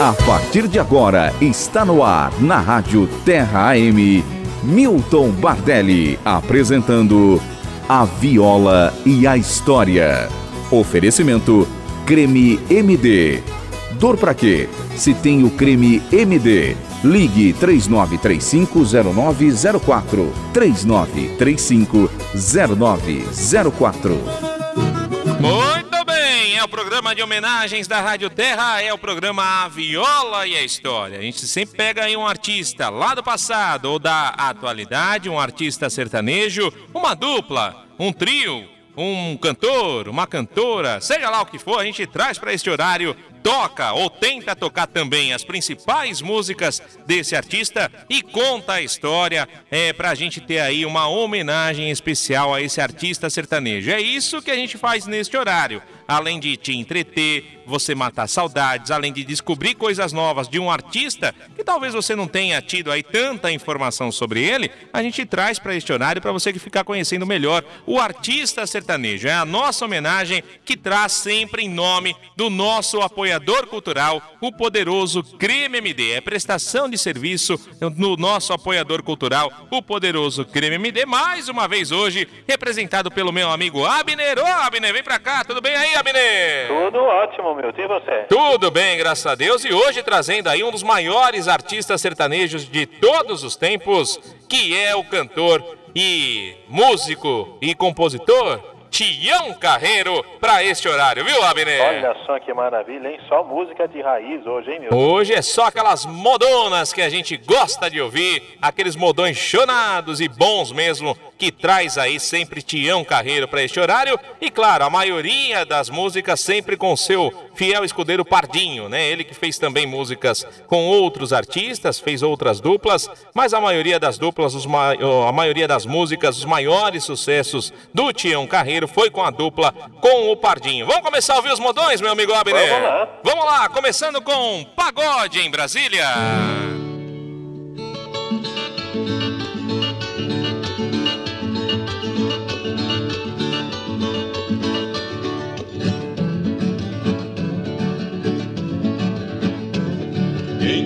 A partir de agora, está no ar, na Rádio Terra AM, Milton Bardelli apresentando A Viola e a História. Oferecimento Creme MD. Dor pra quê? Se tem o creme MD, ligue 39350904. 39350904. É o programa de homenagens da Rádio Terra, é o programa A Viola e a História. A gente sempre pega aí um artista lá do passado ou da atualidade, um artista sertanejo, uma dupla, um trio, um cantor, uma cantora, seja lá o que for, a gente traz para este horário toca ou tenta tocar também as principais músicas desse artista e conta a história é, para a gente ter aí uma homenagem especial a esse artista sertanejo. É isso que a gente faz neste horário. Além de te entreter, você matar saudades, além de descobrir coisas novas de um artista que talvez você não tenha tido aí tanta informação sobre ele, a gente traz para este horário para você que ficar conhecendo melhor o artista sertanejo. É a nossa homenagem que traz sempre em nome do nosso apoiador cultural, o poderoso Creme MD. É prestação de serviço no nosso apoiador cultural, o poderoso Creme MD. Mais uma vez hoje, representado pelo meu amigo Abner. Ô, Abner, vem pra cá. Tudo bem aí, Abner? Tudo ótimo, meu. E você? Tudo bem, graças a Deus. E hoje trazendo aí um dos maiores artistas sertanejos de todos os tempos, que é o cantor e músico e compositor Tião Carreiro para este horário, viu, Abner? Olha só que maravilha, hein? Só música de raiz hoje, hein, meu? Hoje é só aquelas modonas que a gente gosta de ouvir, aqueles modões chonados e bons mesmo, que traz aí sempre Tião Carreiro para este horário. E claro, a maioria das músicas sempre com seu fiel escudeiro Pardinho, né? Ele que fez também músicas com outros artistas, fez outras duplas, mas a maioria das duplas, ma... a maioria das músicas, os maiores sucessos do Tião Carreiro foi com a dupla com o Pardinho. Vamos começar a ouvir os modões, meu amigo Abner? Vamos lá. Vamos lá, começando com Pagode em Brasília.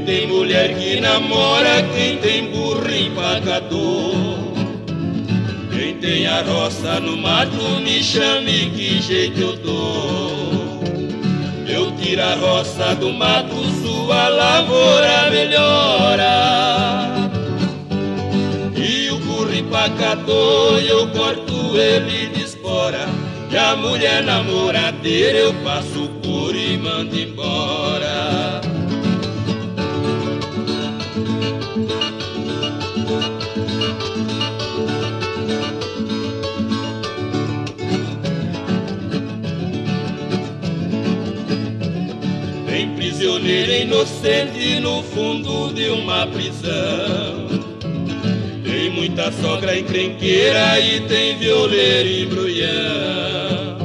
Quem tem mulher que namora, quem tem burro empacador quem tem a roça no mato me chame que jeito eu dou. Eu tiro a roça do mato, sua lavoura melhora. E o burro empacador eu corto ele de espora. E a mulher namoradeira eu passo por e mando embora. Prisioneiro inocente no fundo de uma prisão. Tem muita sogra encrenqueira e tem violeiro e brulhão.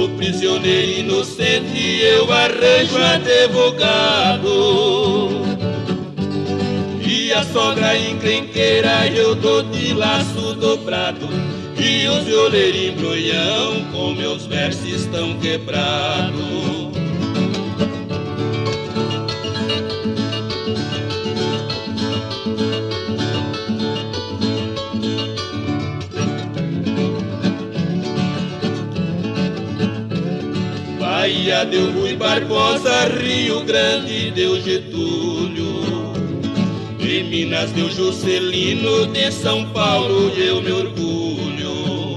O prisioneiro inocente eu arranjo advogado. E a sogra encrenqueira eu dou de laço dobrado. E os violeiros embrulhão com meus versos estão quebrados. Bahia deu Rui Barbosa, Rio Grande deu Getúlio, em Minas deu Juscelino, de São Paulo eu me orgulho.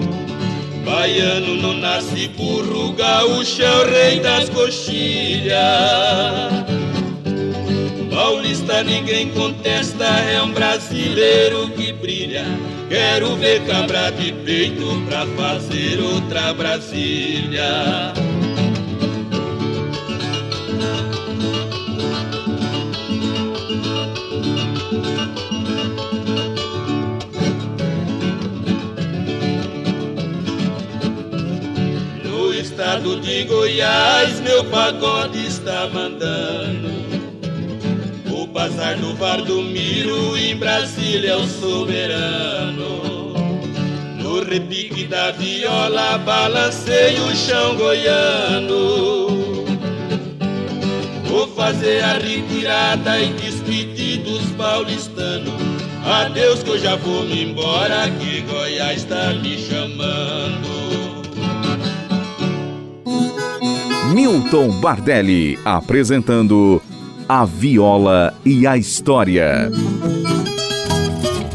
Baiano não nasce burro, gaúcho é o rei das coxilhas. Paulista ninguém contesta, é um brasileiro que brilha. Quero ver cabra de peito pra fazer outra Brasília. Estado de Goiás, meu pagode está mandando. O bazar do Bar do Miro, em Brasília é o soberano. No repique da viola, balancei o chão goiano. O fazer a retirada e despedir dos paulistanos. Adeus que eu já vou me embora, que Goiás está me chamando. Milton Bardelli apresentando A Viola e a História.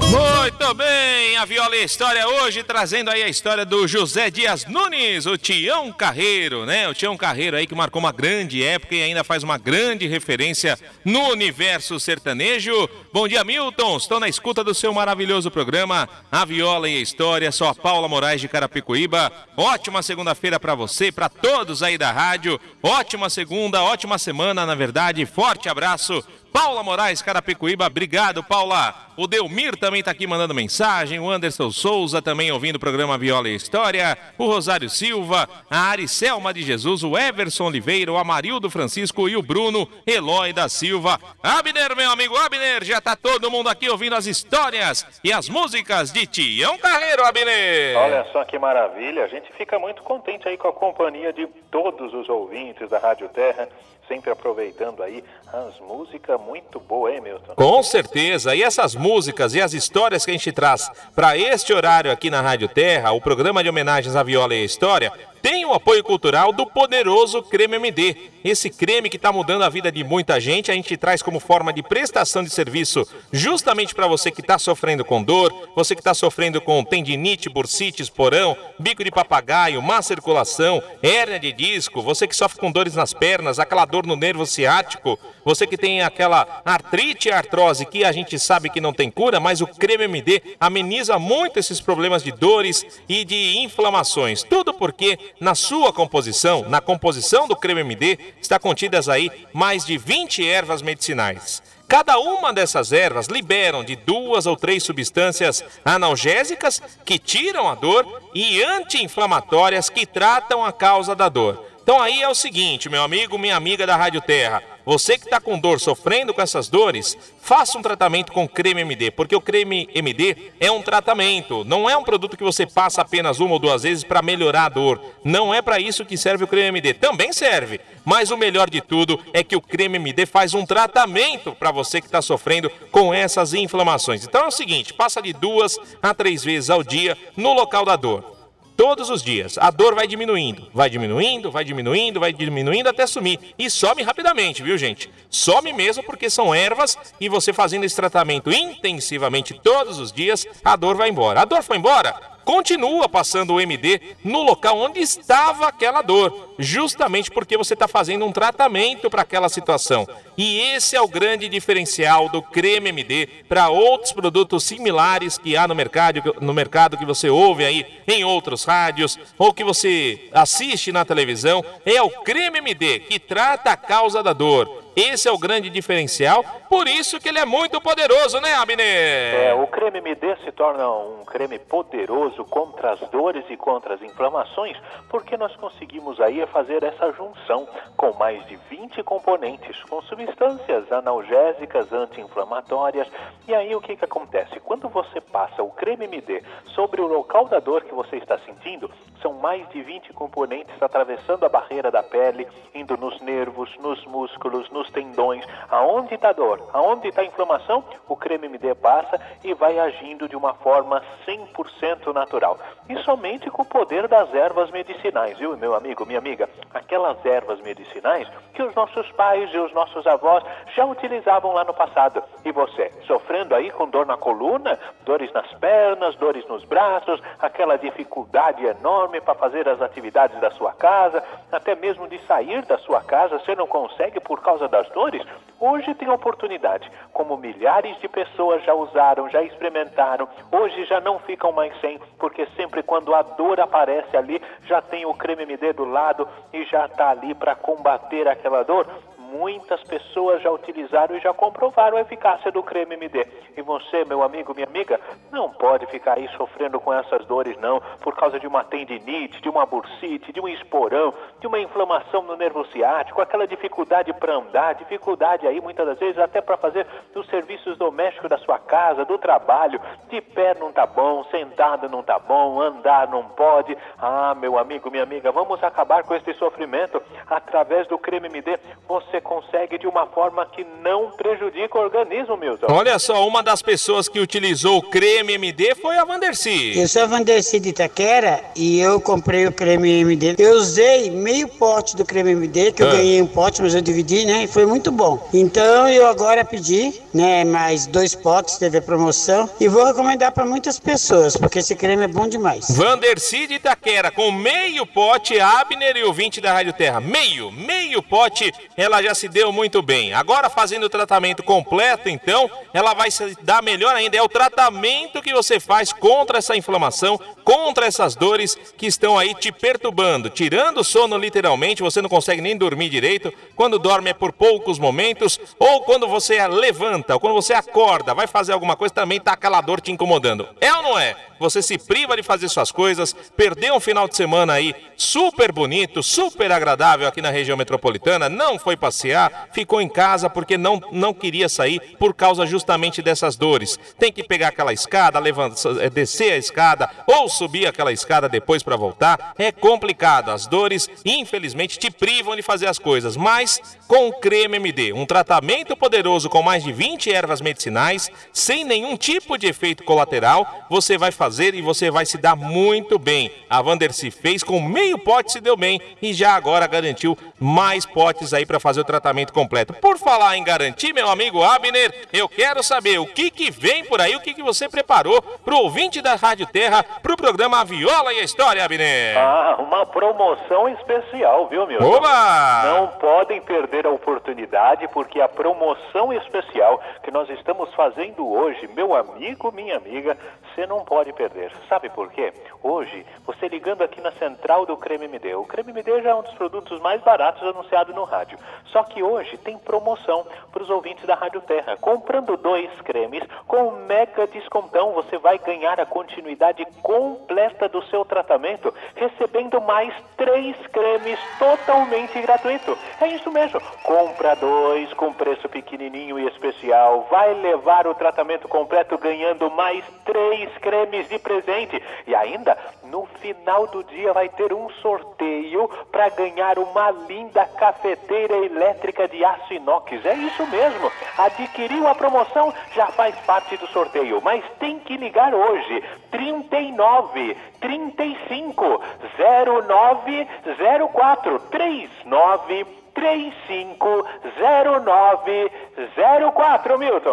Muito bem, a Viola e a História hoje trazendo aí a história do José Dias Nunes, o Tião Carreiro, né? O Tião Carreiro aí que marcou uma grande época e ainda faz uma grande referência no universo sertanejo. Bom dia, Milton. Estou na escuta do seu maravilhoso programa, A Viola e a História. Sou a Paula Moraes de Carapicuíba. Ótima segunda-feira para você, para todos aí da rádio. Ótima segunda, ótima semana, na verdade. Forte abraço Paula Moraes, Carapicuíba, obrigado, Paula. O Delmir também está aqui mandando mensagem, o Anderson Souza também ouvindo o programa Viola e História, o Rosário Silva, a Aricelma de Jesus, o Everson Oliveira, o Amarildo Francisco e o Bruno Eloy da Silva. Abner, meu amigo Abner, já está todo mundo aqui ouvindo as histórias e as músicas de Tião Carreiro, Abner. Olha só que maravilha, a gente fica muito contente aí com a companhia de todos os ouvintes da Rádio Terra sempre aproveitando aí as músicas muito boas, hein, Milton? Com certeza. E essas músicas e as histórias que a gente traz para este horário aqui na Rádio Terra, o programa de homenagens à viola e à história, tem o apoio cultural do poderoso Creme MD. Esse creme que está mudando a vida de muita gente, a gente traz como forma de prestação de serviço justamente para você que está sofrendo com dor, você que está sofrendo com tendinite, bursite, esporão, bico de papagaio, má circulação, hérnia de disco, você que sofre com dores nas pernas, aquela dor no nervo ciático, você que tem aquela artrite e artrose que a gente sabe que não tem cura, mas o creme MD ameniza muito esses problemas de dores e de inflamações. Tudo porque na sua composição, na composição do creme MD, está contidas aí mais de 20 ervas medicinais. Cada uma dessas ervas liberam de duas ou três substâncias analgésicas que tiram a dor e anti-inflamatórias que tratam a causa da dor. Então aí é o seguinte, meu amigo, minha amiga da Rádio Terra, você que está com dor, sofrendo com essas dores, faça um tratamento com creme MD, porque o creme MD é um tratamento, não é um produto que você passa apenas uma ou duas vezes para melhorar a dor. Não é para isso que serve o creme MD. Também serve, mas o melhor de tudo é que o creme MD faz um tratamento para você que está sofrendo com essas inflamações. Então é o seguinte, passa de duas a três vezes ao dia no local da dor todos os dias. A dor vai diminuindo, vai diminuindo, vai diminuindo, vai diminuindo até sumir. E some rapidamente, viu, gente? Some mesmo porque são ervas e você fazendo esse tratamento intensivamente todos os dias, a dor vai embora. A dor foi embora? Continua passando o MD no local onde estava aquela dor, justamente porque você está fazendo um tratamento para aquela situação. E esse é o grande diferencial do creme MD para outros produtos similares que há no mercado, no mercado que você ouve aí em outros rádios ou que você assiste na televisão. É o creme MD que trata a causa da dor esse é o grande diferencial, por isso que ele é muito poderoso, né, Abner? É, o creme MD se torna um creme poderoso contra as dores e contra as inflamações, porque nós conseguimos aí fazer essa junção com mais de 20 componentes, com substâncias analgésicas, anti-inflamatórias. E aí o que, que acontece? Quando você passa o creme MD sobre o local da dor que você está sentindo, são mais de 20 componentes atravessando a barreira da pele, indo nos nervos, nos músculos, nos tendões, aonde está dor, aonde está inflamação, o creme MD passa e vai agindo de uma forma 100% natural. E somente com o poder das ervas medicinais, viu, meu amigo, minha amiga? Aquelas ervas medicinais que os nossos pais e os nossos avós já utilizavam lá no passado. E você, sofrendo aí com dor na coluna, dores nas pernas, dores nos braços, aquela dificuldade enorme para fazer as atividades da sua casa, até mesmo de sair da sua casa, você não consegue por causa das dores? Hoje tem oportunidade, como milhares de pessoas já usaram, já experimentaram, hoje já não ficam mais sem, porque sempre quando a dor aparece ali, já tem o creme MD do lado e já está ali para combater aquela dor muitas pessoas já utilizaram e já comprovaram a eficácia do creme MD. E você, meu amigo, minha amiga, não pode ficar aí sofrendo com essas dores, não, por causa de uma tendinite, de uma bursite, de um esporão, de uma inflamação no nervo ciático, aquela dificuldade para andar, dificuldade aí muitas das vezes até para fazer os serviços domésticos da sua casa, do trabalho. De pé não tá bom, sentado não tá bom, andar não pode. Ah, meu amigo, minha amiga, vamos acabar com esse sofrimento através do creme MD. Você consegue de uma forma que não prejudica o organismo, Milton. Olha só, uma das pessoas que utilizou o creme MD foi a Vanderci. Eu sou a Vanderci de Itaquera e eu comprei o creme MD. Eu usei meio pote do creme MD, que eu ah. ganhei um pote, mas eu dividi, né? E foi muito bom. Então eu agora pedi, né, mais dois potes, teve a promoção, e vou recomendar para muitas pessoas, porque esse creme é bom demais. Vanderci de Itaquera, com meio pote, Abner e o 20 da Rádio Terra. Meio, meio pote, ela já se deu muito bem. Agora fazendo o tratamento completo, então, ela vai se dar melhor ainda. É o tratamento que você faz contra essa inflamação, contra essas dores que estão aí te perturbando, tirando o sono literalmente, você não consegue nem dormir direito. Quando dorme é por poucos momentos, ou quando você levanta, ou quando você acorda, vai fazer alguma coisa, também tá aquela dor te incomodando. É ou não é? Você se priva de fazer suas coisas, perdeu um final de semana aí super bonito, super agradável aqui na região metropolitana, não foi passear, ficou em casa porque não, não queria sair por causa justamente dessas dores. Tem que pegar aquela escada, levantar, eh, descer a escada ou subir aquela escada depois para voltar. É complicado. As dores, infelizmente, te privam de fazer as coisas. Mas com o creme MD, um tratamento poderoso com mais de 20 ervas medicinais, sem nenhum tipo de efeito colateral, você vai fazer e você vai se dar muito bem. A Vanderci fez com meio pote se deu bem e já agora garantiu mais potes aí para fazer o tratamento completo. Por falar em garantir, meu amigo Abner, eu quero saber o que que vem por aí, o que que você preparou pro ouvinte da Rádio Terra, pro programa a Viola e a História, Abner. Ah, uma promoção especial, viu, meu? Oba! Não podem perder a oportunidade, porque a promoção especial que nós estamos fazendo hoje, meu amigo, minha amiga, você não pode perder. Sabe por quê? Hoje, você ligando aqui na central do Creme MD. O Creme MD já é um dos produtos mais baratos anunciado no rádio. Só que hoje tem promoção para os ouvintes da Rádio Terra. Comprando dois cremes com mega descontão, você vai ganhar a continuidade completa do seu tratamento, recebendo mais três cremes totalmente gratuito. É isso mesmo. Compra dois com preço pequenininho e especial. Vai levar o tratamento completo ganhando mais três cremes de presente. E ainda, no final do dia vai ter um sorteio para ganhar uma linda cafeteira elétrica de aço inox. É isso mesmo. Adquiriu a promoção, já faz parte do sorteio, mas tem que ligar hoje. 39 35 0904 39 35 0904 Milton.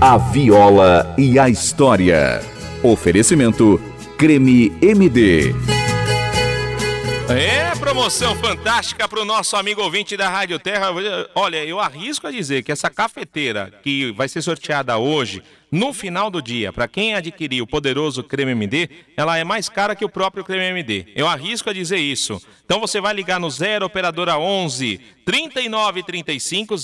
A viola e a história. Oferecimento Creme MD. É, promoção fantástica para o nosso amigo ouvinte da Rádio Terra. Olha, eu arrisco a dizer que essa cafeteira que vai ser sorteada hoje no final do dia, para quem adquirir o poderoso creme MD, ela é mais cara que o próprio creme MD. Eu arrisco a dizer isso. Então você vai ligar no 0 operadora 11 3935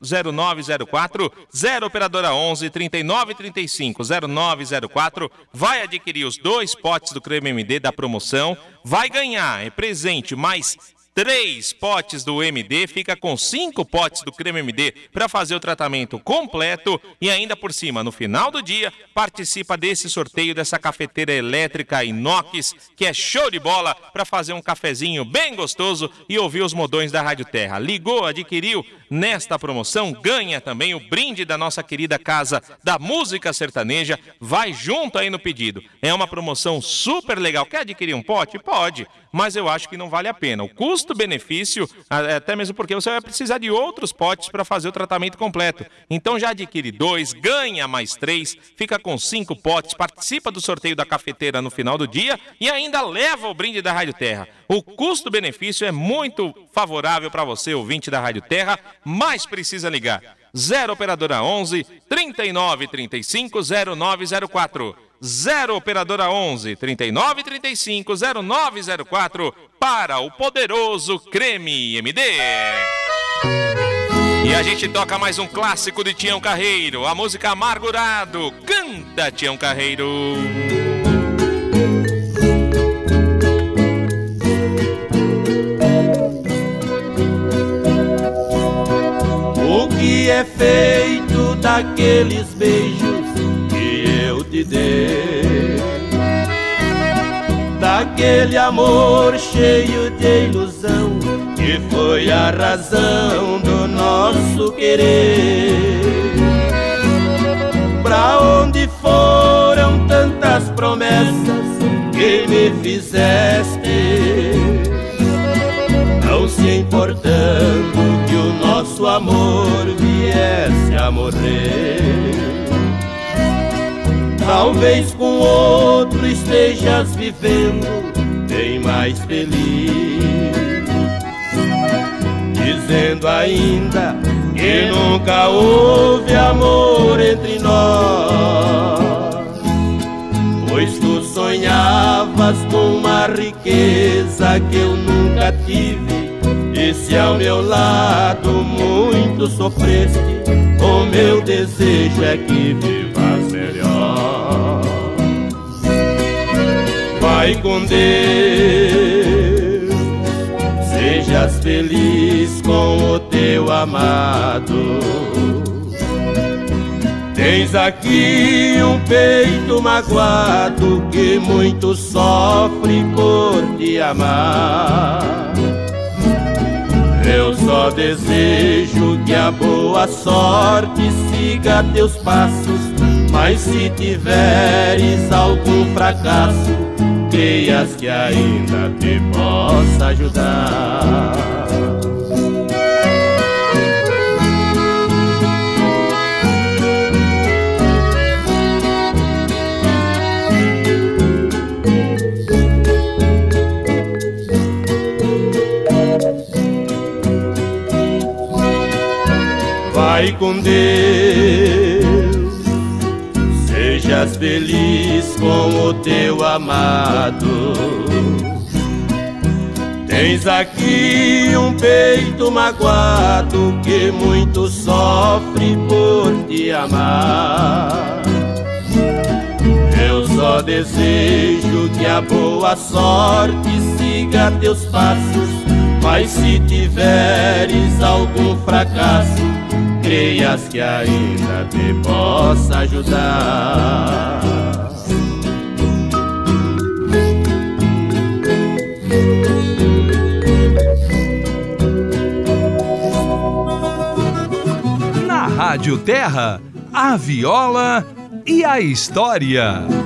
0904 0 operadora 11 3935 0904 vai adquirir os dois potes do creme MD da promoção, vai ganhar é presente mais três potes do MD, fica com cinco potes do creme MD para fazer o tratamento completo e ainda por cima, no final do dia, participa desse sorteio dessa cafeteira elétrica inox, que é show de bola para fazer um cafezinho bem gostoso e ouvir os modões da Rádio Terra. Ligou, adquiriu nesta promoção, ganha também o brinde da nossa querida casa da música sertaneja, vai junto aí no pedido. É uma promoção super legal. Quer adquirir um pote? Pode, mas eu acho que não vale a pena. O custo custo-benefício, é, até mesmo porque você vai precisar de outros potes para fazer o tratamento completo. Então já adquire dois, ganha mais três, fica com cinco potes, participa do sorteio da cafeteira no final do dia e ainda leva o brinde da Rádio Terra. O custo-benefício é muito favorável para você, ouvinte da Rádio Terra, mas precisa ligar. 0 Operadora 11 39 35 0904. 0 Operadora 11 39 35 0904 para o poderoso Creme MD. E a gente toca mais um clássico de Tião Carreiro, a música Amargurado. Canta, Tião Carreiro. O que é feito daqueles beijos eu te dei? daquele amor cheio de ilusão que foi a razão do nosso querer. Pra onde foram tantas promessas que me fizeste? Não se importando que o nosso amor viesse a morrer. Talvez com outro estejas vivendo bem mais feliz dizendo ainda que nunca houve amor entre nós. Pois tu sonhavas com uma riqueza que eu nunca tive, e se ao meu lado muito sofreste, o meu desejo é que vivas melhor. Vai com Deus sejas feliz com o teu amado. Tens aqui um peito magoado que muito sofre por te amar. Eu só desejo que a boa sorte siga teus passos, mas se tiveres algum fracasso, creias que ainda te possa ajudar. Vai com Deus sejas feliz com o teu amado. Tens aqui um peito magoado que muito sofre por te amar. Eu só desejo que a boa sorte siga teus passos, mas se tiveres algum fracasso, creias que ainda te possa ajudar. Na Rádio Terra, a viola e a história.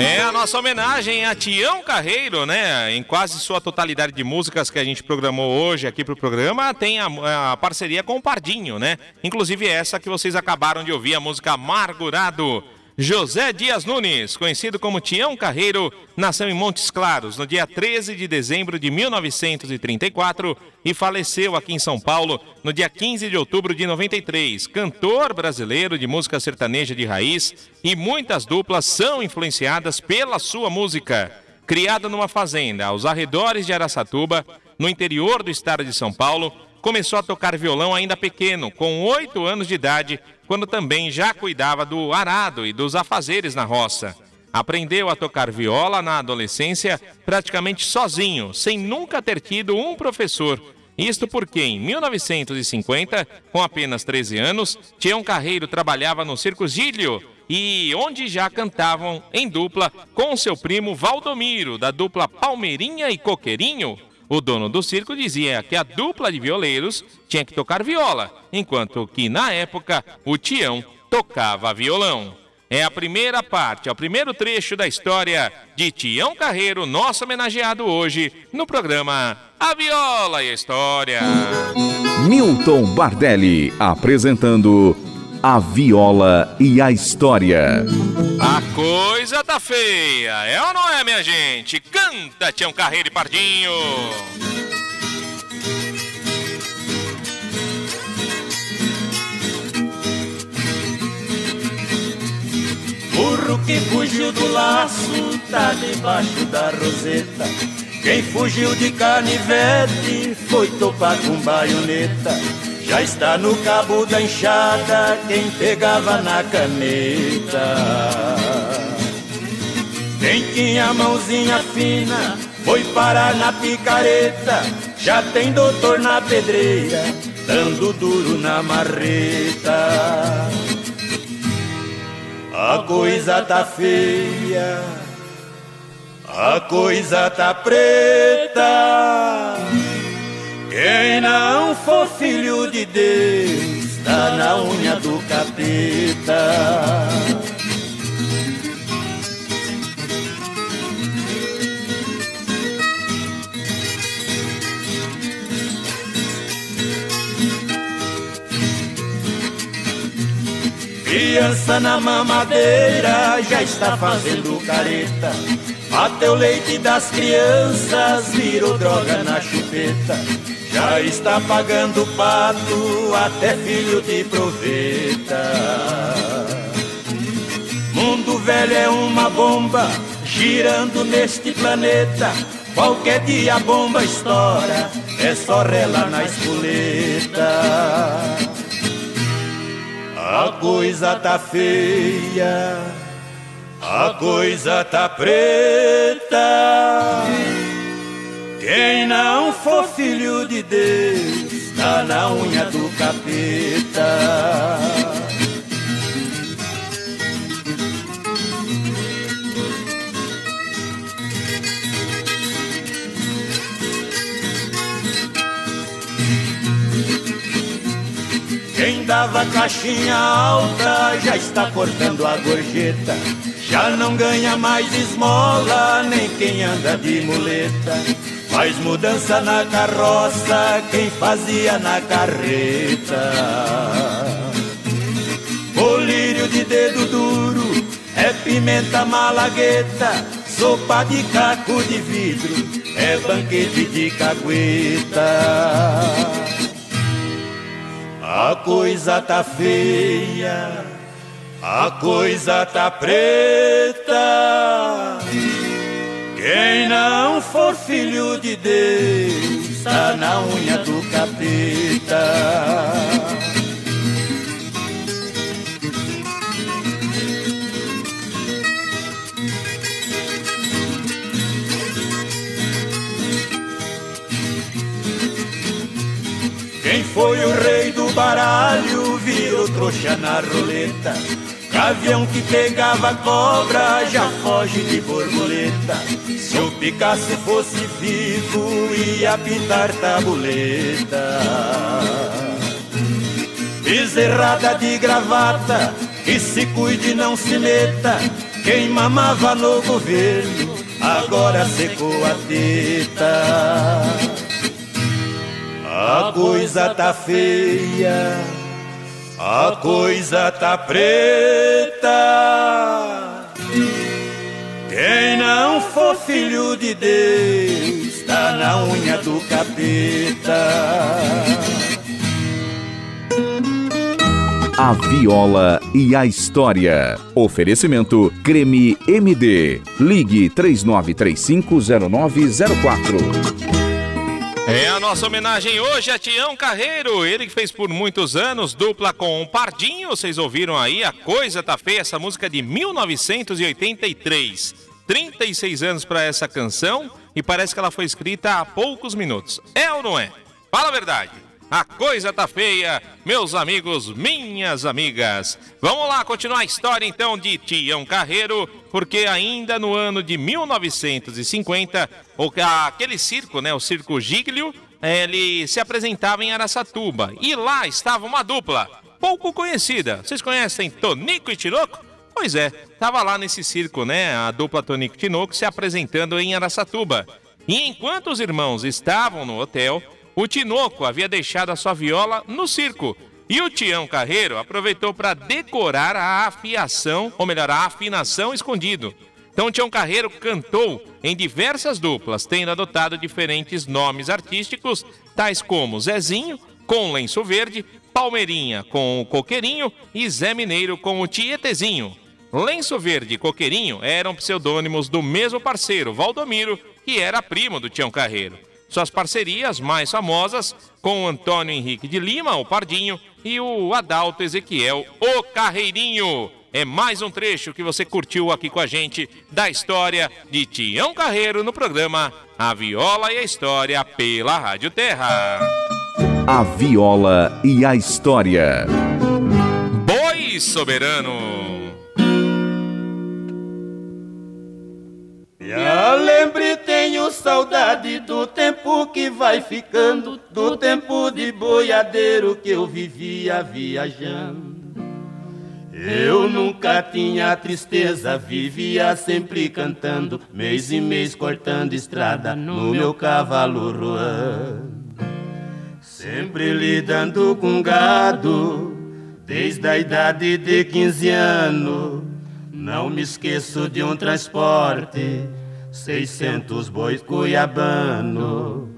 É a nossa homenagem a Tião Carreiro, né? Em quase sua totalidade de músicas que a gente programou hoje aqui pro programa, tem a, a parceria com o Pardinho, né? Inclusive essa que vocês acabaram de ouvir, a música Amargurado. José Dias Nunes, conhecido como Tião Carreiro, nasceu em Montes Claros no dia 13 de dezembro de 1934 e faleceu aqui em São Paulo no dia 15 de outubro de 93. Cantor brasileiro de música sertaneja de raiz e muitas duplas são influenciadas pela sua música. Criado numa fazenda aos arredores de Araçatuba, no interior do estado de São Paulo, começou a tocar violão ainda pequeno, com oito anos de idade, quando também já cuidava do arado e dos afazeres na roça. Aprendeu a tocar viola na adolescência praticamente sozinho, sem nunca ter tido um professor. Isto porque em 1950, com apenas 13 anos, Tião Carreiro trabalhava no Circo Gílio e onde já cantavam em dupla com seu primo Valdomiro, da dupla Palmeirinha e Coqueirinho. O dono do circo dizia que a dupla de violeiros tinha que tocar viola, enquanto que na época o Tião tocava violão. É a primeira parte, é o primeiro trecho da história de Tião Carreiro, nosso homenageado hoje no programa A Viola e a História. Milton Bardelli apresentando A Viola e a História. A coisa tá feia, é ou não é, minha gente? Canta, Tião Carreiro e Pardinho! Burro que fugiu do laço tá debaixo da roseta. Quem fugiu de canivete foi topar com baioneta. Já está no cabo da enxada quem pegava na caneta. Quem tinha mãozinha fina foi parar na picareta. Já tem doutor na pedreira, dando duro na marreta. A coisa tá feia, a coisa tá preta. Quem não for filho de Deus, tá na unha do capeta. Criança na mamadeira já está fazendo careta. Até o leite das crianças virou droga na chupeta. Já está pagando pato, até filho de proveta. Mundo velho é uma bomba, girando neste planeta. Qualquer dia a bomba estoura, é só rela na espoleta. A coisa tá feia, a coisa tá preta. Quem não for filho de Deus, tá na unha do capeta. Quem dava caixinha alta já está cortando a gorjeta. Já não ganha mais esmola, nem quem anda de muleta. Faz mudança na carroça, quem fazia na carreta. Colírio de dedo duro, é pimenta malagueta. Sopa de caco de vidro, é banquete de cagueta. A coisa tá feia, a coisa tá preta. Quem não for filho de Deus, tá na unha do capeta. Quem foi o rei do baralho virou trouxa na roleta. Gavião que pegava cobra já foge de borboleta. Se o Picasso fosse vivo, ia pintar tabuleta. Bezerrada de gravata, que se cuide não se meta. Quem mamava no governo, agora secou a teta. A coisa tá feia, a coisa tá preta. Quem não for filho de Deus, tá na unha do capeta. A Viola e a História. Oferecimento Creme MD. Ligue 39350904. É a nossa homenagem hoje a Tião Carreiro, ele que fez por muitos anos dupla com o Pardinho. Vocês ouviram aí, a coisa tá feia, essa música de 1983. 36 anos para essa canção e parece que ela foi escrita há poucos minutos. É ou não é? Fala a verdade. A coisa tá feia, meus amigos, minhas amigas. Vamos lá continuar a história então de Tião Carreiro, porque ainda no ano de 1950, aquele circo, né, o Circo Giglio, ele se apresentava em Araçatuba e lá estava uma dupla pouco conhecida. Vocês conhecem Tonico e Tinoco? Pois é, estava lá nesse circo, né, a dupla Tonico e Tinoco se apresentando em Araçatuba. E enquanto os irmãos estavam no hotel, o Tinoco havia deixado a sua viola no circo e o Tião Carreiro aproveitou para decorar a afiação, ou melhor, a afinação escondido. Então o Tião Carreiro cantou em diversas duplas, tendo adotado diferentes nomes artísticos, tais como Zezinho, com lenço verde, Palmeirinha com o Coqueirinho e Zé Mineiro com o Tietezinho. Lenço Verde e Coqueirinho eram pseudônimos do mesmo parceiro, Valdomiro, que era primo do Tião Carreiro. Suas parcerias mais famosas com o Antônio Henrique de Lima, o Pardinho, e o Adalto Ezequiel, o Carreirinho. É mais um trecho que você curtiu aqui com a gente da história de Tião Carreiro no programa A Viola e a História pela Rádio Terra. A Viola e a História. Boi Soberano. Me lembre, tenho saudade do tempo que vai ficando, do tempo de boiadeiro que eu vivia viajando. Eu nunca tinha tristeza, vivia sempre cantando, mês e mês cortando estrada no meu cavalo ruando. Sempre lidando com gado, desde a idade de 15 anos. Não me esqueço de um transporte, 600 bois cuiabano.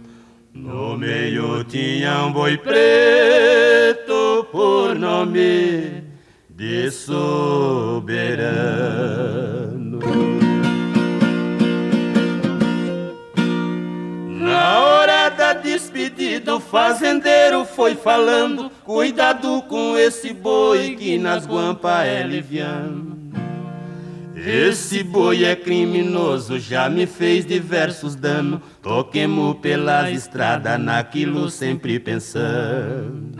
No meio tinha um boi preto por nome de soberano. Na hora da despedida, o fazendeiro foi falando: Cuidado com esse boi que nas guampas é liviano. Esse boi é criminoso, já me fez diversos danos. Toquemos pela estrada, naquilo sempre pensando.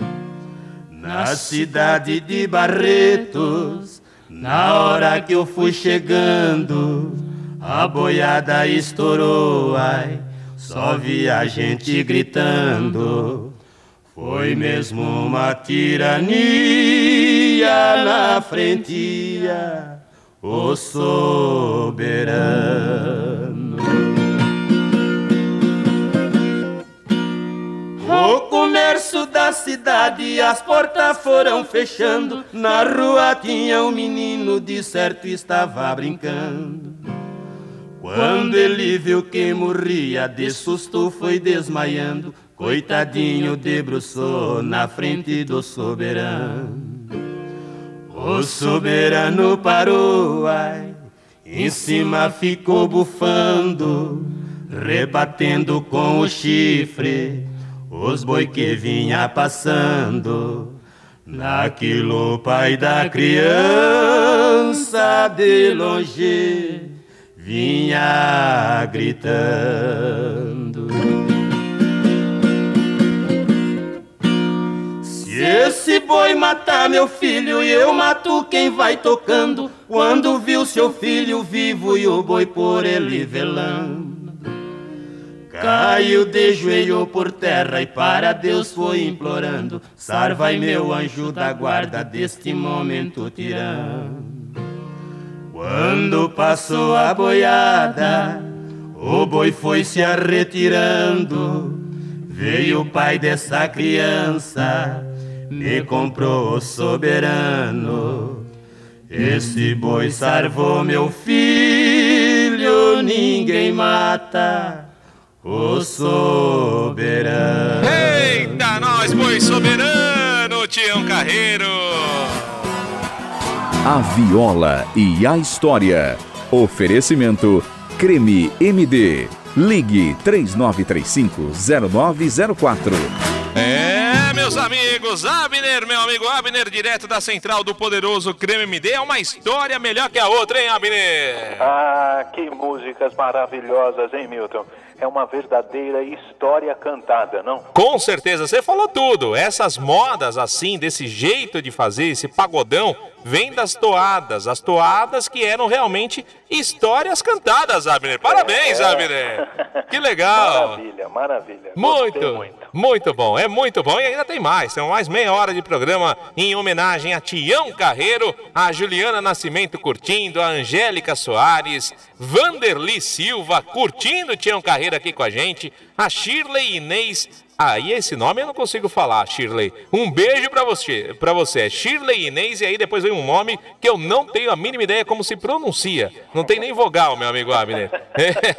Na cidade de Barretos, na hora que eu fui chegando, a boiada estourou, ai, só vi a gente gritando. Foi mesmo uma tirania na frente o soberano. O comércio da cidade, as portas foram fechando. Na rua tinha um menino, de certo estava brincando. Quando ele viu que morria, de susto foi desmaiando. Coitadinho debruçou na frente do soberano. O soberano parou, ai, em cima ficou bufando, rebatendo com o chifre os boi que vinha passando. Naquilo, pai da criança de longe vinha gritando. Boi matar meu filho e eu mato quem vai tocando. Quando viu seu filho vivo e o boi por ele velando. Caiu de joelho por terra e para Deus foi implorando. Sarvai meu anjo da guarda deste momento tirando. Quando passou a boiada, o boi foi se arretirando. Veio o pai dessa criança me comprou soberano. Esse boi salvou meu filho, ninguém mata o soberano. Eita, nós, boi soberano, Tião Carreiro. A viola e a história. Oferecimento Creme MD. Ligue 3935-0904. É, meus amigos, Abner, meu amigo Abner, direto da central do poderoso Creme MD, é uma história melhor que a outra, hein, Abner? Ah, que músicas maravilhosas, hein, Milton? É uma verdadeira história cantada, não? Com certeza, você falou tudo. Essas modas assim, desse jeito de fazer, esse pagodão, vem das toadas, as toadas que eram realmente histórias cantadas, Abner. Parabéns, é. Abner. Que legal. Maravilha, maravilha. Muito, muito, muito bom. É muito bom e ainda tem mais. Tem mais meia hora de programa em homenagem a Tião Carreiro, a Juliana Nascimento curtindo, a Angélica Soares, Vanderly Silva curtindo Tião Carreiro aqui com a gente, a Shirley Inês ah, e esse nome eu não consigo falar, Shirley. Um beijo para você, para você. É Shirley Inês e aí depois vem um nome que eu não tenho a mínima ideia como se pronuncia. Não tem nem vogal, meu amigo Abner.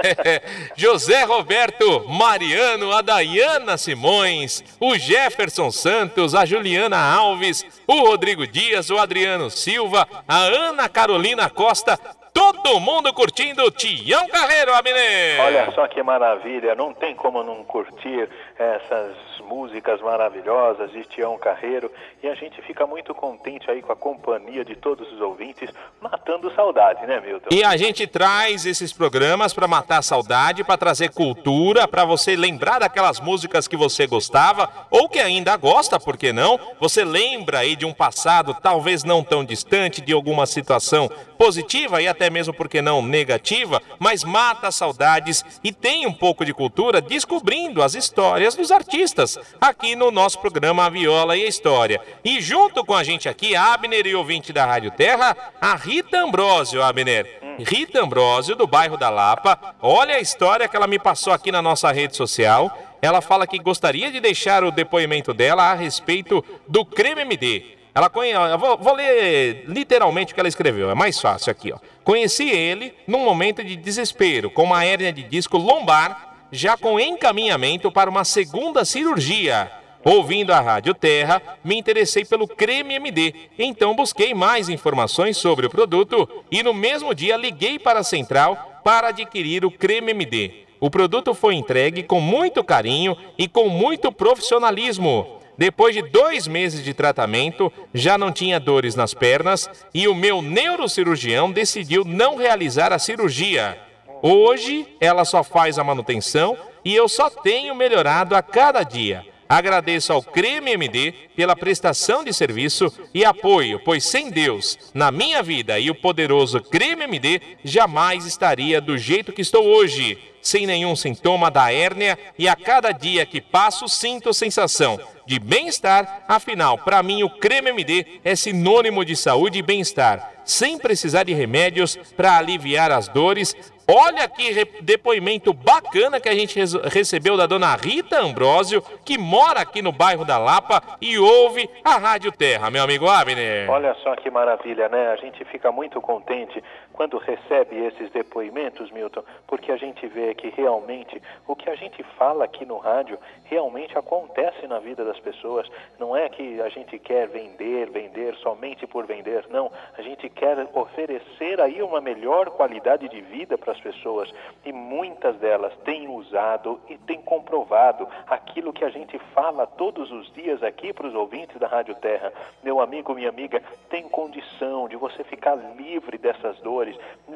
José Roberto Mariano, a Dayana Simões, o Jefferson Santos, a Juliana Alves, o Rodrigo Dias, o Adriano Silva, a Ana Carolina Costa, Todo mundo curtindo Tião Carreiro, Abner. Olha só que maravilha, não tem como não curtir essas músicas maravilhosas de Tião Carreiro e a gente fica muito contente aí com a companhia de todos os ouvintes, matando saudade, né, Milton? E a gente traz esses programas para matar saudade, para trazer cultura, para você lembrar daquelas músicas que você gostava ou que ainda gosta, por que não? Você lembra aí de um passado talvez não tão distante, de alguma situação positiva e até mesmo, por que não, negativa, mas mata saudades e tem um pouco de cultura descobrindo as histórias dos artistas aqui no nosso programa A Viola e a História. E junto com a gente aqui, Abner e ouvinte da Rádio Terra, a Rita Ambrosio, Abner. Rita Ambrosio, do bairro da Lapa. Olha a história que ela me passou aqui na nossa rede social. Ela fala que gostaria de deixar o depoimento dela a respeito do Creme MD. Ela conhece, vou, vou, ler literalmente o que ela escreveu, é mais fácil aqui, ó. Conheci ele num momento de desespero, com uma hérnia de disco lombar, já com encaminhamento para uma segunda cirurgia. Ouvindo a Rádio Terra, me interessei pelo creme MD, então busquei mais informações sobre o produto e no mesmo dia liguei para a central para adquirir o creme MD. O produto foi entregue com muito carinho e com muito profissionalismo. Depois de dois meses de tratamento, já não tinha dores nas pernas e o meu neurocirurgião decidiu não realizar a cirurgia. Hoje, ela só faz a manutenção e eu só tenho melhorado a cada dia. Agradeço ao Creme MD pela prestação de serviço e apoio, pois sem Deus na minha vida e o poderoso Creme MD jamais estaria do jeito que estou hoje, sem nenhum sintoma da hérnia e a cada dia que passo sinto sensação de bem-estar. Afinal, para mim o Creme MD é sinônimo de saúde e bem-estar, sem precisar de remédios para aliviar as dores Olha que depoimento bacana que a gente recebeu da dona Rita Ambrosio, que mora aqui no bairro da Lapa e ouve a Rádio Terra, meu amigo Abner. Olha só que maravilha, né? A gente fica muito contente quando recebe esses depoimentos, Milton, porque a gente vê que realmente o que a gente fala aqui no rádio realmente acontece na vida das pessoas. Não é que a gente quer vender, vender somente por vender, não. A gente quer oferecer aí uma melhor qualidade de vida para as pessoas e muitas delas têm usado e têm comprovado aquilo que a gente fala todos os dias aqui para os ouvintes da Rádio Terra. Meu amigo, minha amiga, tem condição de você ficar livre dessas dores,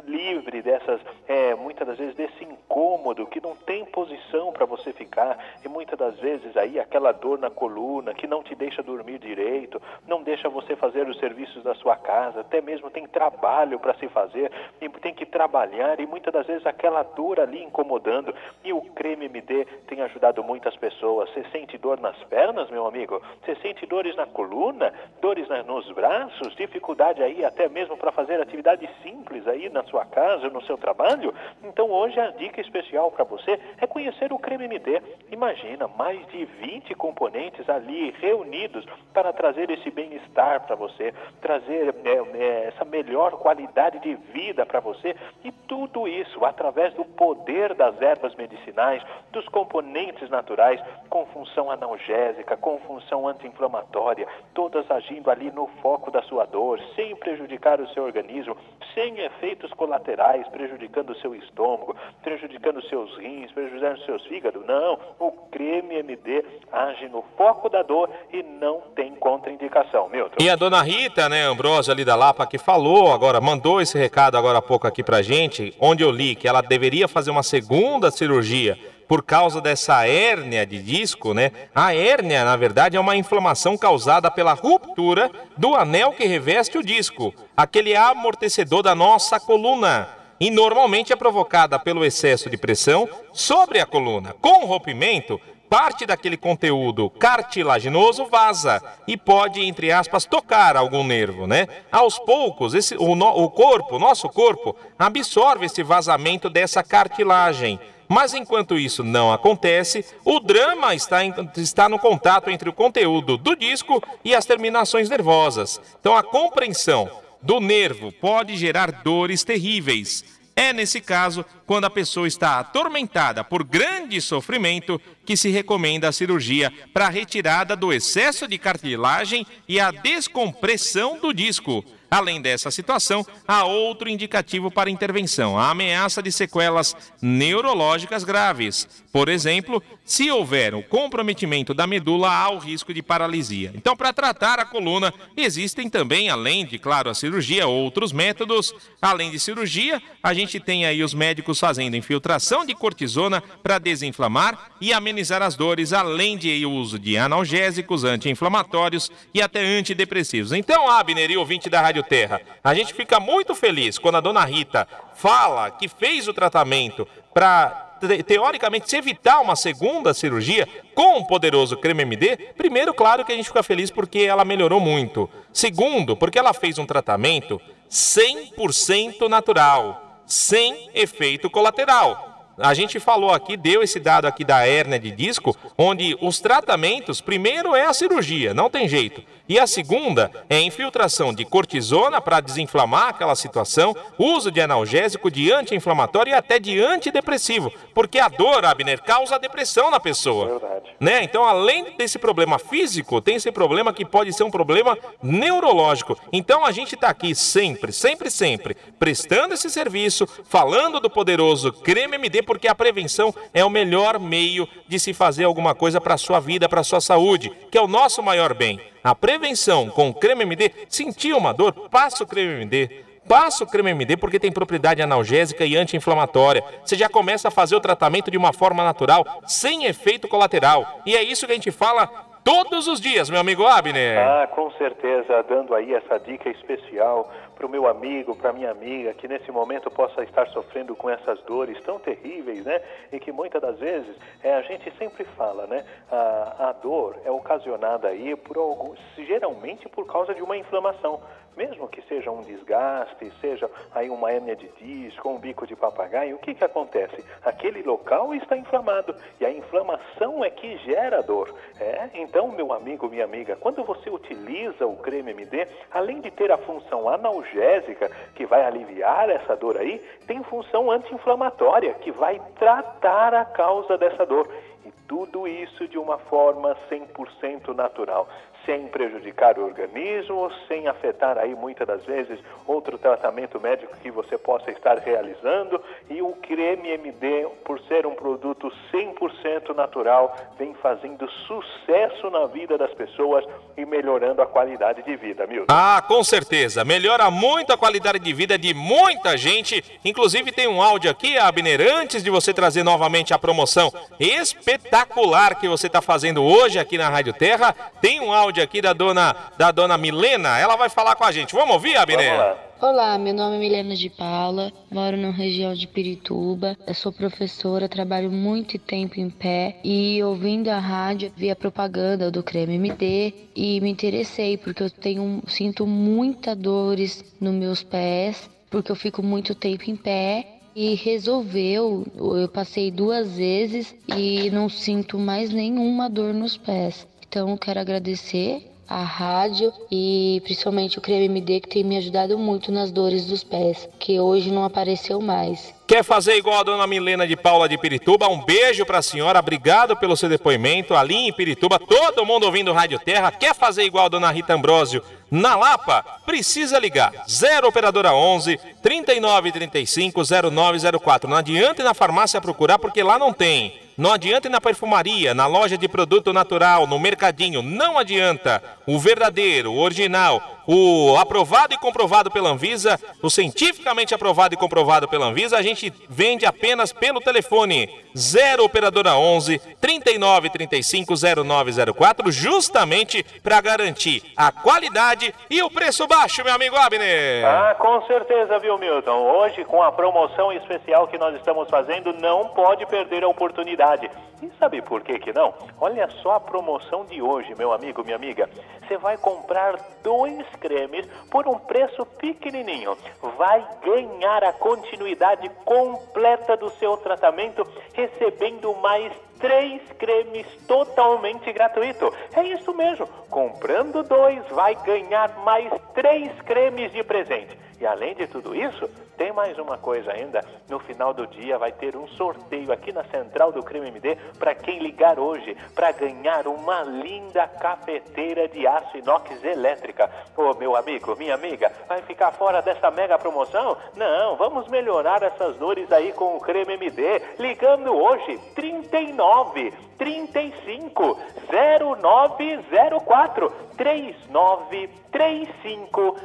livre dessas, é, muitas das vezes desse incômodo que não tem posição para você ficar e muitas das vezes aí aquela dor na coluna que não te deixa dormir direito, não deixa você fazer os serviços da sua casa, até mesmo tem trabalho para se fazer e tem que trabalhar e muitas das vezes aquela dor ali incomodando. E o creme MD tem ajudado muitas pessoas. Você sente dor nas pernas, meu amigo? Você sente dores na coluna, dores nos braços, dificuldade aí até mesmo para fazer atividades simples aí na sua casa, no seu trabalho? Então hoje a dica especial para você é conhecer o creme MD. Imagina, mais de 20 componentes ali reunidos para trazer esse bem-estar para você, trazer é, é, essa melhor qualidade de vida para você e tudo isso através do poder das ervas medicinais, dos componentes naturais, com função analgésica, com função anti-inflamatória, todas agindo ali no foco da sua dor, sem prejudicar o seu organismo, sem efeitos colaterais, prejudicando o seu estômago, prejudicando os seus rins, prejudicando o seu fígado. Não, o creme MD age no foco da dor e não tem contraindicação, Milton. E a dona Rita, né, Ambrosa ali da Lapa, que falou agora, mandou esse recado agora há pouco aqui pra gente, onde eu li que ela deveria fazer uma segunda cirurgia por causa dessa hérnia de disco, né? A hérnia, na verdade, é uma inflamação causada pela ruptura do anel que reveste o disco, aquele amortecedor da nossa coluna. E normalmente é provocada pelo excesso de pressão sobre a coluna. Com o rompimento, parte daquele conteúdo cartilaginoso vaza e pode, entre aspas, tocar algum nervo, né? Aos poucos, esse, o, no, o corpo, nosso corpo, absorve esse vazamento dessa cartilagem. Mas enquanto isso não acontece, o drama está, em, está no contato entre o conteúdo do disco e as terminações nervosas. Então a compreensão do nervo pode gerar dores terríveis é nesse caso, quando a pessoa está atormentada por grande sofrimento, que se recomenda a cirurgia para a retirada do excesso de cartilagem e a descompressão do disco. Além dessa situação, há outro indicativo para intervenção: a ameaça de sequelas neurológicas graves. Por exemplo, se houver o comprometimento da medula, há o risco de paralisia. Então, para tratar a coluna, existem também, além de, claro, a cirurgia, outros métodos. Além de cirurgia, a gente tem aí os médicos fazendo infiltração de cortisona para desinflamar e amenizar as dores, além de uso de analgésicos, anti-inflamatórios e até antidepressivos. Então, Abner e ouvinte da Rádio Terra, a gente fica muito feliz quando a dona Rita fala que fez o tratamento para teoricamente, se evitar uma segunda cirurgia com o poderoso creme MD, primeiro, claro que a gente fica feliz porque ela melhorou muito. Segundo, porque ela fez um tratamento 100% natural, sem efeito colateral. A gente falou aqui, deu esse dado aqui da hérnia de disco, onde os tratamentos, primeiro é a cirurgia, não tem jeito. E a segunda é a infiltração de cortisona para desinflamar aquela situação, uso de analgésico, de anti-inflamatório e até de antidepressivo, porque a dor, Abner, causa depressão na pessoa. Verdade. Né? Então, além desse problema físico, tem esse problema que pode ser um problema neurológico. Então, a gente está aqui sempre, sempre, sempre, prestando esse serviço, falando do poderoso creme MD, porque a prevenção é o melhor meio de se fazer alguma coisa para a sua vida, para a sua saúde, que é o nosso maior bem. A prevenção com creme MD, sentiu uma dor? Passa o creme MD. Passa o creme MD porque tem propriedade analgésica e anti-inflamatória. Você já começa a fazer o tratamento de uma forma natural, sem efeito colateral. E é isso que a gente fala todos os dias, meu amigo Abner. Ah, com certeza, dando aí essa dica especial para o meu amigo, para minha amiga, que nesse momento possa estar sofrendo com essas dores tão terríveis, né? E que muitas das vezes é, a gente sempre fala, né? A, a dor é ocasionada aí por algum, geralmente por causa de uma inflamação mesmo que seja um desgaste, seja aí uma hérnia de disco, um bico de papagaio, o que, que acontece? Aquele local está inflamado e a inflamação é que gera dor. É? Então, meu amigo, minha amiga, quando você utiliza o creme MD, além de ter a função analgésica, que vai aliviar essa dor aí, tem função anti-inflamatória, que vai tratar a causa dessa dor. E tudo isso de uma forma 100% natural sem prejudicar o organismo, sem afetar aí muitas das vezes outro tratamento médico que você possa estar realizando. E o creme MD, por ser um produto 100% natural, vem fazendo sucesso na vida das pessoas e melhorando a qualidade de vida, Milton. Ah, com certeza. Melhora muito a qualidade de vida de muita gente. Inclusive tem um áudio aqui, Abner, antes de você trazer novamente a promoção espetacular que você está fazendo hoje aqui na Rádio Terra. Tem um áudio áudio aqui da dona, da dona Milena. Ela vai falar com a gente. Vamos ouvir, Abner? Olá, meu nome é Milena de Paula, moro na região de Pirituba. Eu sou professora, trabalho muito tempo em pé e ouvindo a rádio, vi a propaganda do creme MD e me interessei porque eu tenho sinto muita dores nos meus pés, porque eu fico muito tempo em pé e resolveu. Eu passei duas vezes e não sinto mais nenhuma dor nos pés. Então, quero agradecer a rádio e principalmente o creme MD que tem me ajudado muito nas dores dos pés, que hoje não apareceu mais. Quer fazer igual a dona Milena de Paula de Pirituba? Um beijo para a senhora, obrigado pelo seu depoimento. Ali em Pirituba, todo mundo ouvindo Rádio Terra. Quer fazer igual a dona Rita Ambrosio? Na Lapa, precisa ligar 0 operadora 11 3935 0904. Não adianta ir na farmácia procurar porque lá não tem. Não adianta ir na perfumaria, na loja de produto natural, no mercadinho. Não adianta. O verdadeiro, o original, o aprovado e comprovado pela Anvisa, o cientificamente aprovado e comprovado pela Anvisa, a gente vende apenas pelo telefone 0 operadora 11 39 35 0904, justamente para garantir a qualidade e o preço baixo, meu amigo Abner. Ah, com certeza, viu, Milton? Hoje, com a promoção especial que nós estamos fazendo, não pode perder a oportunidade. E sabe por que que não? Olha só a promoção de hoje, meu amigo, minha amiga. Você vai comprar dois cremes por um preço pequenininho. Vai ganhar a continuidade completa do seu tratamento, recebendo mais três cremes totalmente gratuito. É isso mesmo. Comprando dois, vai ganhar mais três cremes de presente. E além de tudo isso, mais uma coisa ainda, no final do dia vai ter um sorteio aqui na central do Crime MD para quem ligar hoje para ganhar uma linda cafeteira de aço inox elétrica. Ô meu amigo, minha amiga, vai ficar fora dessa mega promoção? Não, vamos melhorar essas dores aí com o Creme MD, ligando hoje 39 35 0904 3935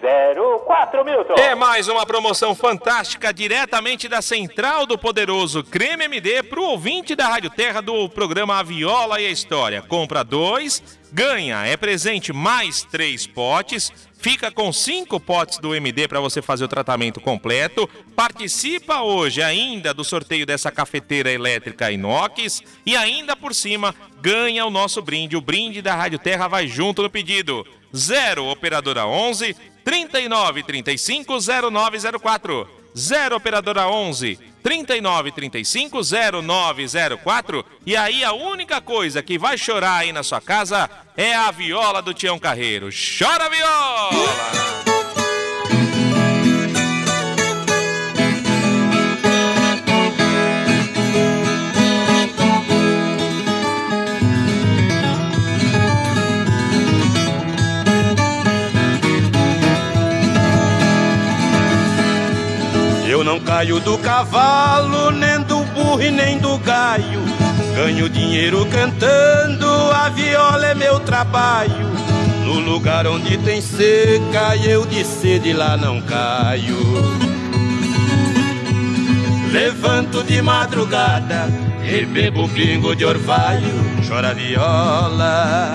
0904 Milton. É mais uma promoção fantástica diretamente da Central do Poderoso Creme MD para o ouvinte da Rádio Terra do programa A Viola e a História. Compra dois, ganha, é presente mais três potes Fica com cinco potes do MD para você fazer o tratamento completo. Participa hoje ainda do sorteio dessa cafeteira elétrica inox e ainda por cima ganha o nosso brinde. O brinde da Rádio Terra vai junto no pedido. 0 operadora 11 39 35 0904. 0 operadora 11 3935 0904. E aí a única coisa que vai chorar aí na sua casa é a viola do Tião Carreiro. Chora viola! Não caio do cavalo, nem do burro e nem do gaio. Ganho dinheiro cantando, a viola é meu trabalho. No lugar onde tem seca, eu de sede lá não caio. Levanto de madrugada e bebo pingo de orvalho, chora viola.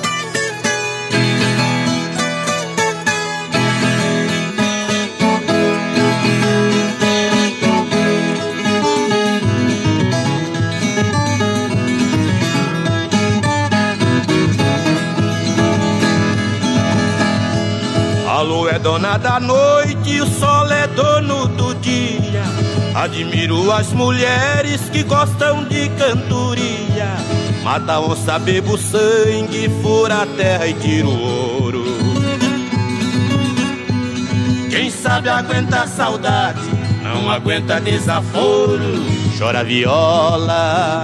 É dona da noite o sol é dono do dia. Admiro as mulheres que gostam de cantoria. Mata onça, bebo sangue, fura a terra e tiro ouro. Quem sabe aguenta saudade, não aguenta desaforo. Chora viola.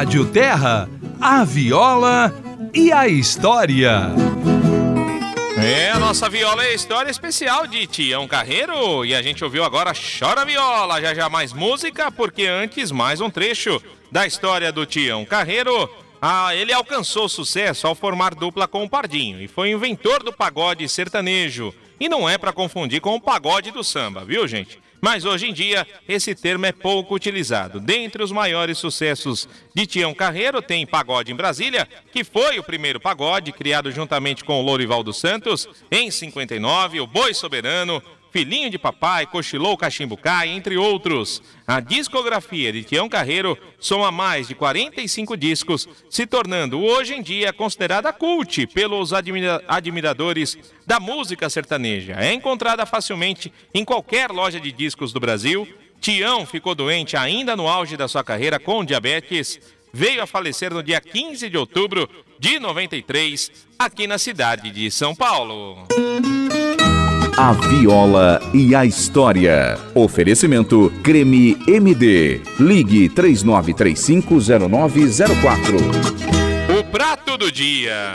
Rádio Terra, a viola e a história. É, a nossa viola é história especial de Tião Carreiro. E a gente ouviu agora Chora Viola, já já mais música, porque antes mais um trecho da história do Tião Carreiro. Ah, ele alcançou sucesso ao formar dupla com o Pardinho e foi inventor do pagode sertanejo. E não é para confundir com o pagode do samba, viu, gente? Mas hoje em dia, esse termo é pouco utilizado. Dentre os maiores sucessos de Tião Carreiro, tem Pagode em Brasília, que foi o primeiro pagode criado juntamente com o Lourival dos Santos em 59, o Boi Soberano, Filhinho de Papai, Cochilou Cachimbucai, entre outros. A discografia de Tião Carreiro soma mais de 45 discos, se tornando hoje em dia considerada cult pelos admira admiradores da música sertaneja. É encontrada facilmente em qualquer loja de discos do Brasil. Tião ficou doente ainda no auge da sua carreira com diabetes. Veio a falecer no dia 15 de outubro de 93, aqui na cidade de São Paulo. A Viola e a História. Oferecimento Creme MD. Ligue 39350904. O prato do dia.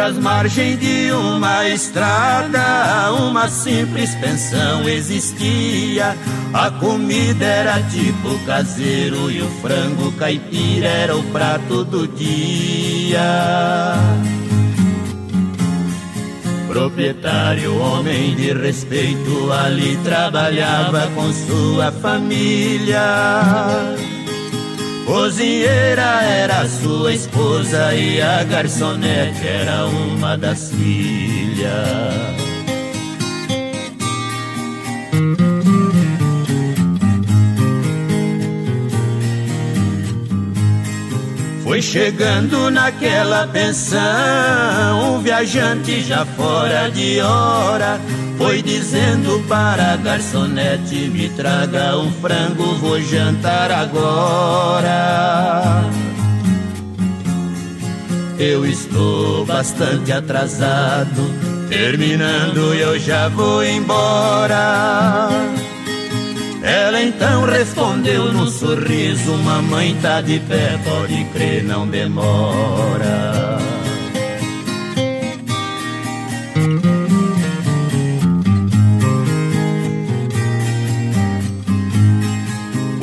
Sobre as margens de uma estrada, uma simples pensão existia. A comida era tipo caseiro e o frango caipira era o prato do dia. Proprietário, homem de respeito, ali trabalhava com sua família. Cozinheira era sua esposa e a garçonete era uma das filhas. Foi chegando naquela pensão, um viajante já fora de hora foi dizendo para a garçonete: Me traga um frango, vou jantar agora. Eu estou bastante atrasado, terminando eu já vou embora. Ela então respondeu num sorriso: Mamãe tá de pé, pode crer, não demora.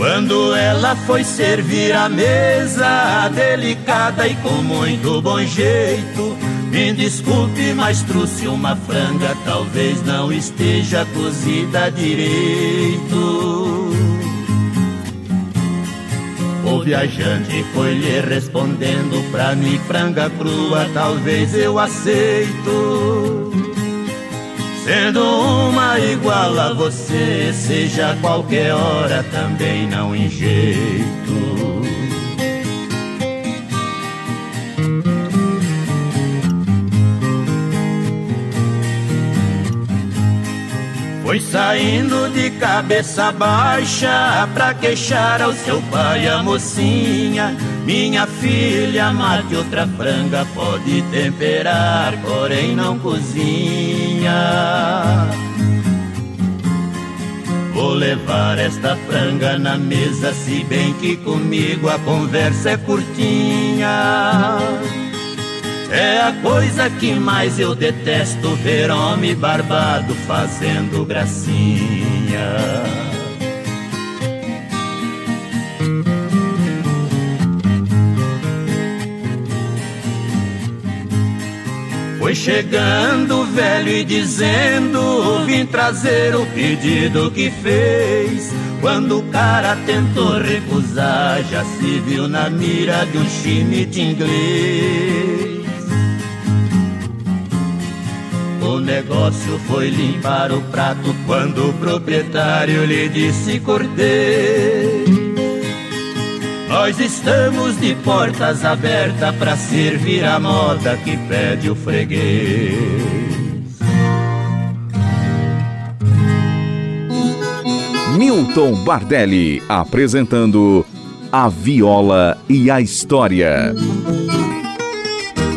Quando ela foi servir a mesa, delicada e com muito bom jeito, me desculpe, mas trouxe uma franga, talvez não esteja cozida direito. O viajante foi lhe respondendo pra mim, franga crua, talvez eu aceito. Sendo uma igual a você, seja qualquer hora, também não em jeito. Foi saindo de cabeça baixa pra queixar ao seu pai a mocinha. Minha filha, mate outra franga, pode temperar, porém não cozinha. Vou levar esta franga na mesa, se bem que comigo a conversa é curtinha. É a coisa que mais eu detesto ver homem barbado fazendo gracinha. Foi chegando o velho e dizendo: Vim trazer o pedido que fez. Quando o cara tentou recusar, já se viu na mira de um chimite inglês. O negócio foi limpar o prato quando o proprietário lhe disse: Cortei. Nós estamos de portas abertas para servir a moda que pede o freguês. Milton Bardelli apresentando A Viola e a História.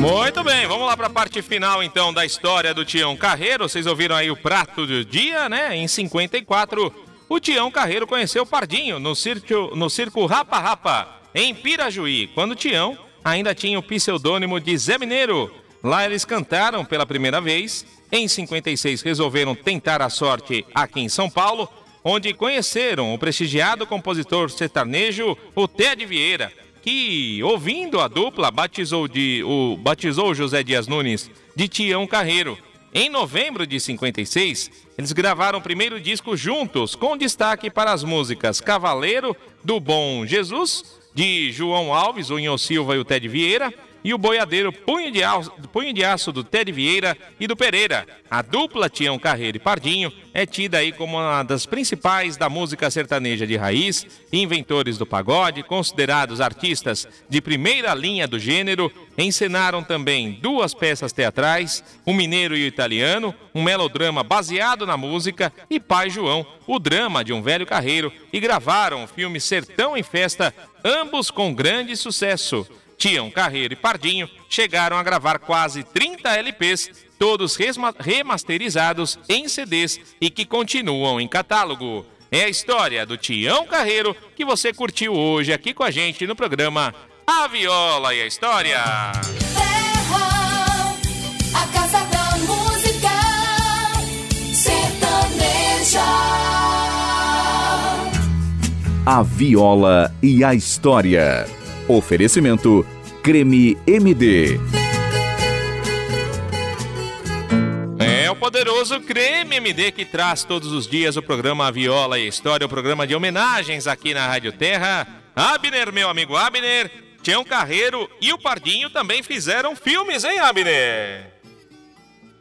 Muito bem, vamos lá para a parte final então da história do Tião Carreiro. Vocês ouviram aí o prato do dia, né? Em 54, o Tião Carreiro conheceu Pardinho no circo, no circo Rapa Rapa, em Pirajuí, quando Tião ainda tinha o pseudônimo de Zé Mineiro. Lá eles cantaram pela primeira vez. Em 56 resolveram tentar a sorte aqui em São Paulo, onde conheceram o prestigiado compositor sertanejo, o Ted Vieira que, ouvindo a dupla, batizou, de, o, batizou José Dias Nunes de Tião Carreiro. Em novembro de 56, eles gravaram o primeiro disco juntos, com destaque para as músicas Cavaleiro do Bom Jesus, de João Alves, o Inho Silva e o Ted Vieira e o boiadeiro Punho de, Aço, Punho de Aço do Ted Vieira e do Pereira. A dupla Tião Carreiro e Pardinho é tida aí como uma das principais da música sertaneja de raiz, inventores do pagode, considerados artistas de primeira linha do gênero, encenaram também duas peças teatrais, O Mineiro e o Italiano, um melodrama baseado na música, e Pai João, o drama de um velho carreiro, e gravaram o filme Sertão em Festa, ambos com grande sucesso. Tião Carreiro e Pardinho chegaram a gravar quase 30 LPs, todos remasterizados em CDs e que continuam em catálogo. É a história do Tião Carreiro que você curtiu hoje aqui com a gente no programa A Viola e a História. Terra, a casa da música sertaneja. A Viola e a História. Oferecimento Creme MD. É o poderoso Creme MD que traz todos os dias o programa A Viola e a História, o programa de homenagens aqui na Rádio Terra. Abner, meu amigo Abner, Tião Carreiro e o Pardinho também fizeram filmes, hein, Abner?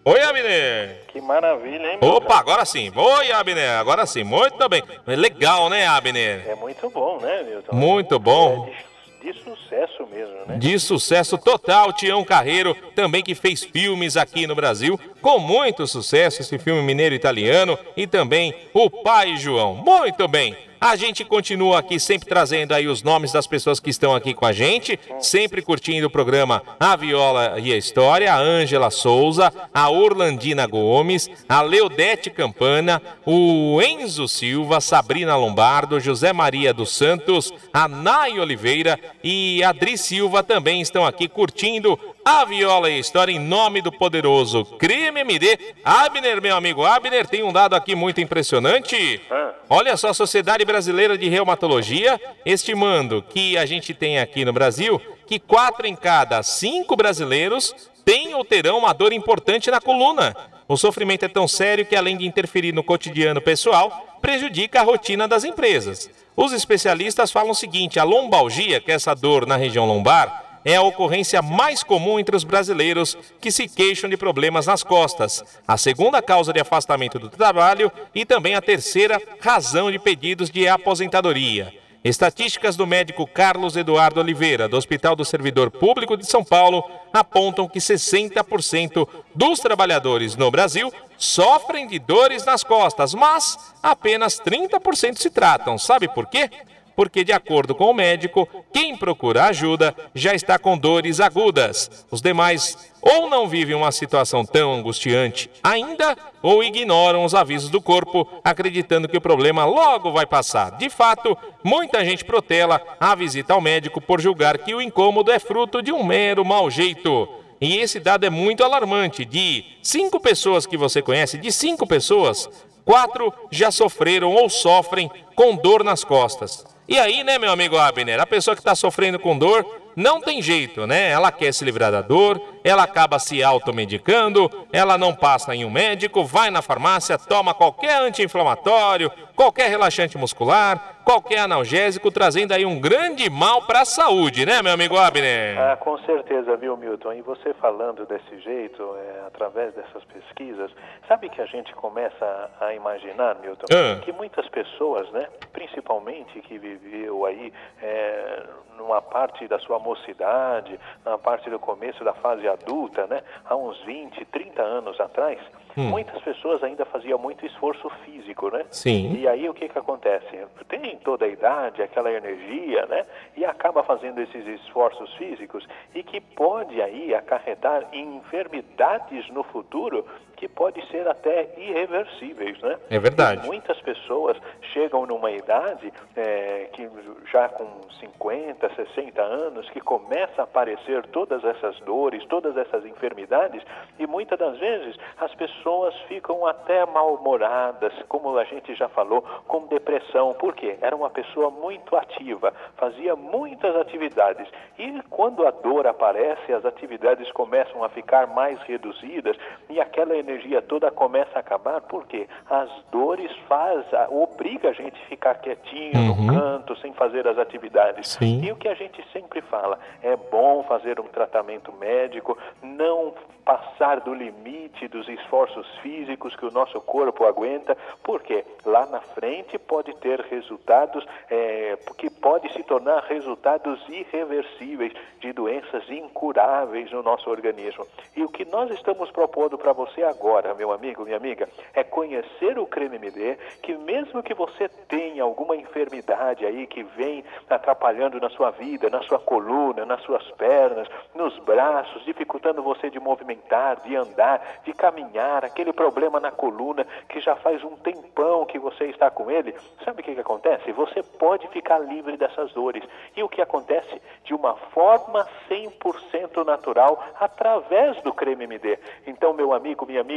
Oi, Abner. Que maravilha, hein? Opa, agora sim. Oi, Abner. Agora sim. Muito bem. Legal, né, Abner? É muito bom, né, Milton? Muito bom. É de sucesso mesmo, né? De sucesso total, Tião Carreiro, também que fez filmes aqui no Brasil, com muito sucesso, esse filme mineiro italiano e também O Pai João. Muito bem. A gente continua aqui sempre trazendo aí os nomes das pessoas que estão aqui com a gente, sempre curtindo o programa A Viola e a História, a Ângela Souza, a Orlandina Gomes, a Leodete Campana, o Enzo Silva, Sabrina Lombardo, José Maria dos Santos, a Nay Oliveira e a Adri Silva também estão aqui curtindo a Viola e a História em nome do poderoso Crime MD. Abner, meu amigo Abner, tem um dado aqui muito impressionante. Olha só, a Sociedade Brasileira de Reumatologia estimando que a gente tem aqui no Brasil que quatro em cada cinco brasileiros têm ou terão uma dor importante na coluna. O sofrimento é tão sério que, além de interferir no cotidiano pessoal, prejudica a rotina das empresas. Os especialistas falam o seguinte: a lombalgia, que é essa dor na região lombar, é a ocorrência mais comum entre os brasileiros que se queixam de problemas nas costas, a segunda causa de afastamento do trabalho e também a terceira razão de pedidos de aposentadoria. Estatísticas do médico Carlos Eduardo Oliveira, do Hospital do Servidor Público de São Paulo, apontam que 60% dos trabalhadores no Brasil sofrem de dores nas costas, mas apenas 30% se tratam. Sabe por quê? Porque, de acordo com o médico, quem procura ajuda já está com dores agudas. Os demais ou não vivem uma situação tão angustiante ainda, ou ignoram os avisos do corpo, acreditando que o problema logo vai passar. De fato, muita gente protela a visita ao médico por julgar que o incômodo é fruto de um mero mau jeito. E esse dado é muito alarmante. De cinco pessoas que você conhece, de cinco pessoas, quatro já sofreram ou sofrem com dor nas costas. E aí, né, meu amigo Abner, a pessoa que está sofrendo com dor não tem jeito, né? Ela quer se livrar da dor, ela acaba se automedicando, ela não passa em um médico, vai na farmácia, toma qualquer anti-inflamatório, qualquer relaxante muscular, qualquer analgésico, trazendo aí um grande mal para a saúde, né, meu amigo Abner? Ah, com certeza, viu, Milton? E você falando desse jeito, é, através dessas pesquisas, sabe que a gente começa a imaginar, Milton, Ah. que muitas pessoas, né, principalmente que viveu aí é, numa parte da sua mocidade, na parte do começo da fase adulta, né, há uns 20, 30 anos atrás, Hum. muitas pessoas ainda faziam muito esforço físico, né? Sim. E aí o que que acontece? Tem toda a idade, aquela energia, né? E acaba fazendo esses esforços físicos e que pode aí acarretar enfermidades no futuro que pode ser até irreversíveis, né? É verdade. E muitas pessoas chegam numa idade é, que já com 50, 60 anos, que começa a aparecer todas essas dores, todas essas enfermidades, e muitas das vezes as pessoas pessoas ficam até mal-humoradas, como a gente já falou, com depressão. Por quê? Era uma pessoa muito ativa, fazia muitas atividades. E quando a dor aparece, as atividades começam a ficar mais reduzidas e aquela energia toda começa a acabar. Por quê? As dores faz, obriga a gente a ficar quietinho uhum. no canto, sem fazer as atividades. Sim. E o que a gente sempre fala, é bom fazer um tratamento médico, não passar do limite dos esforços físicos que o nosso corpo aguenta, porque lá na frente pode ter resultados é, que pode se tornar resultados irreversíveis de doenças incuráveis no nosso organismo. E o que nós estamos propondo para você agora, meu amigo, minha amiga, é conhecer o creme MD, que mesmo que você tenha alguma enfermidade aí que vem atrapalhando na sua vida, na sua coluna, nas suas pernas, nos braços, dificultando você de movimentar de andar, de caminhar, aquele problema na coluna que já faz um tempão que você está com ele, sabe o que, que acontece? Você pode ficar livre dessas dores. E o que acontece? De uma forma 100% natural, através do creme MD. Então, meu amigo, minha amiga,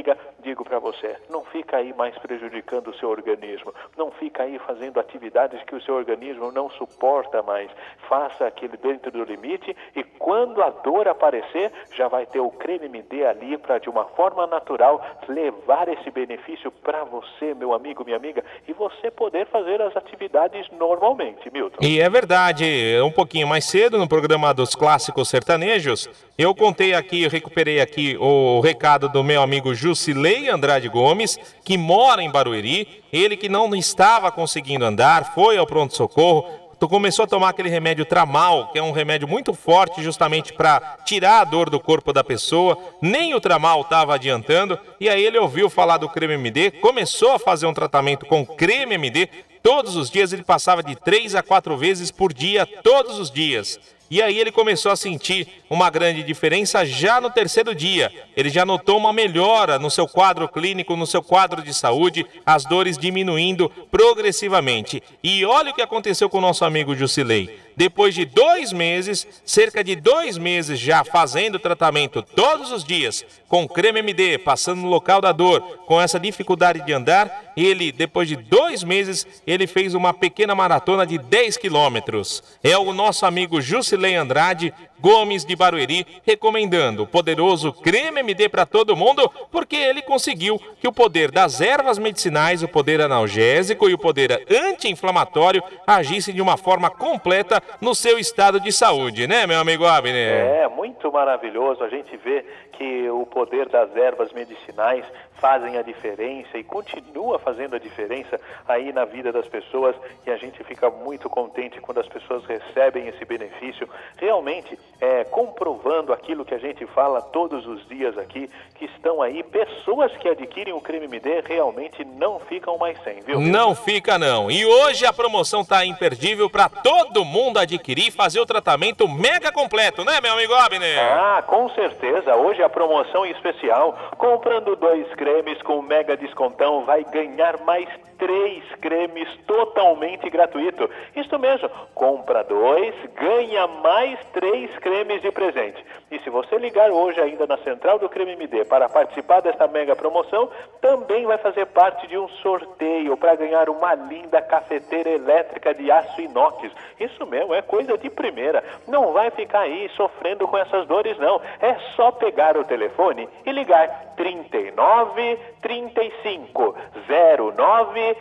digo para você, não fica aí mais prejudicando o seu organismo, não fica aí fazendo atividades que o seu organismo não suporta mais. Faça aquele dentro do limite e quando a dor aparecer, já vai ter o creme MD ali para, de uma forma natural, levar esse benefício para você, meu amigo, minha amiga, e você poder fazer as atividades normalmente, Milton. E é verdade, um pouquinho mais cedo, no programa dos clássicos sertanejos, eu contei aqui, recuperei aqui o recado do meu amigo Jusilei Andrade Gomes, que mora em Barueri, ele que não estava conseguindo andar, foi ao pronto-socorro, começou a tomar aquele remédio Tramal, que é um remédio muito forte justamente para tirar a dor do corpo da pessoa. Nem o Tramal estava adiantando. E aí ele ouviu falar do creme MD, começou a fazer um tratamento com creme MD. Todos os dias ele passava de três a quatro vezes por dia, todos os dias. E aí ele começou a sentir uma grande diferença já no terceiro dia. Ele já notou uma melhora no seu quadro clínico, no seu quadro de saúde, as dores diminuindo progressivamente. E olha o que aconteceu com o nosso amigo Jusilei. Depois de dois meses, cerca de dois meses já fazendo tratamento todos os dias, com creme MD, passando no local da dor, com essa dificuldade de andar, ele, depois de dois meses, ele fez uma pequena maratona de 10 quilômetros. É o nosso amigo Jusilei Andrade Gomes de Barueri, recomendando o poderoso creme MD para todo mundo, porque ele conseguiu que o poder das ervas medicinais, o poder analgésico e o poder anti-inflamatório agissem de uma forma completa no seu estado de saúde, né, meu amigo Abner? É, muito maravilhoso. A gente vê que o poder das ervas medicinais fazem a diferença e continua fazendo a diferença aí na vida das pessoas e a gente fica muito contente quando as pessoas recebem esse benefício. Realmente, é, comprovando aquilo que a gente fala todos os dias aqui, que estão aí pessoas que adquirem o creme MD realmente não ficam mais sem, viu? Não fica não. E hoje a promoção tá imperdível para todo mundo adquirir e fazer o tratamento mega completo, né, meu amigo Abner? Ah, com certeza. Hoje a promoção especial, comprando dois cremes com mega descontão, vai ganhar mais três cremes totalmente gratuito. Isso mesmo, compra dois, ganha mais três cremes de presente. E se você ligar hoje ainda na central do Creme MD para participar desta mega promoção, também vai fazer parte de um sorteio para ganhar uma linda cafeteira elétrica de aço inox. Isso mesmo, é coisa de primeira. Não vai ficar aí sofrendo com essas dores não. É só pegar o telefone e ligar 39 35 09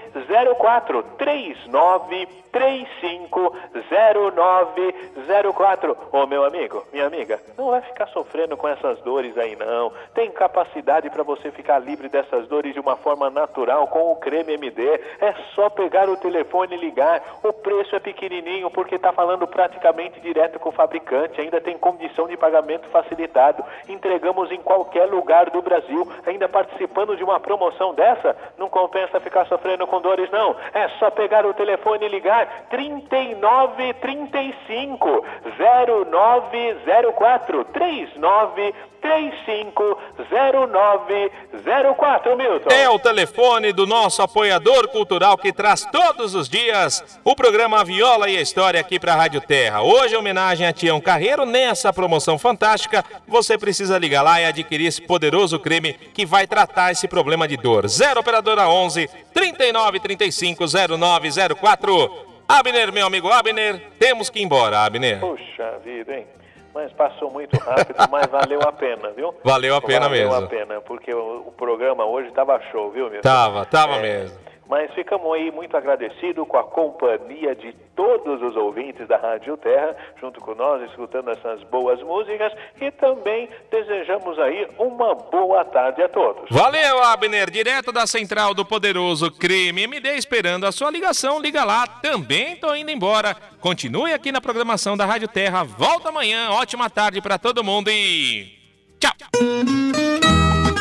04 39 35 0904. Ô meu amigo, minha amiga, não vai ficar sofrendo com essas dores aí não. Tem capacidade para você ficar livre dessas dores de uma forma natural com o creme MD. É só pegar o telefone e ligar. O preço é pequenininho porque está falando praticamente direto com o fabricante. Ainda tem condição de pagamento facilitado. Entregamos em qualquer lugar do Brasil. Ainda participando de uma promoção dessa, não compensa ficar sofrendo com dores não. É só pegar o telefone e ligar 39 35 0904 39 350904, Milton. É o telefone do nosso apoiador cultural que traz todos os dias o programa Viola e a História aqui para a Rádio Terra. Hoje, homenagem a Tião Carreiro, nessa promoção fantástica, você precisa ligar lá e adquirir esse poderoso creme que vai tratar esse problema de dor. 0 Operadora 11 39 35 0904. Abner, meu amigo Abner, temos que ir embora, Abner. Puxa vida, hein? Mas passou muito rápido, mas valeu a pena, viu? Valeu a pena valeu mesmo. a pena, porque o, o programa hoje tava show, viu, meu? Tava, tava É, mesmo. Mas ficamos aí muito agradecidos com a companhia de todos os ouvintes da Rádio Terra, junto com nós, escutando essas boas músicas e também desejamos aí uma boa tarde a todos. Valeu, Abner, direto da central do poderoso Creme MD, esperando a sua ligação. Liga lá, também tô indo embora. Continue aqui na programação da Rádio Terra. Volta amanhã, ótima tarde pra todo mundo e. Tchau!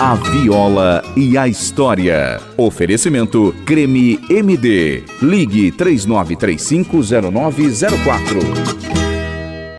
A Viola e a História. Oferecimento Creme MD. Ligue 39350904.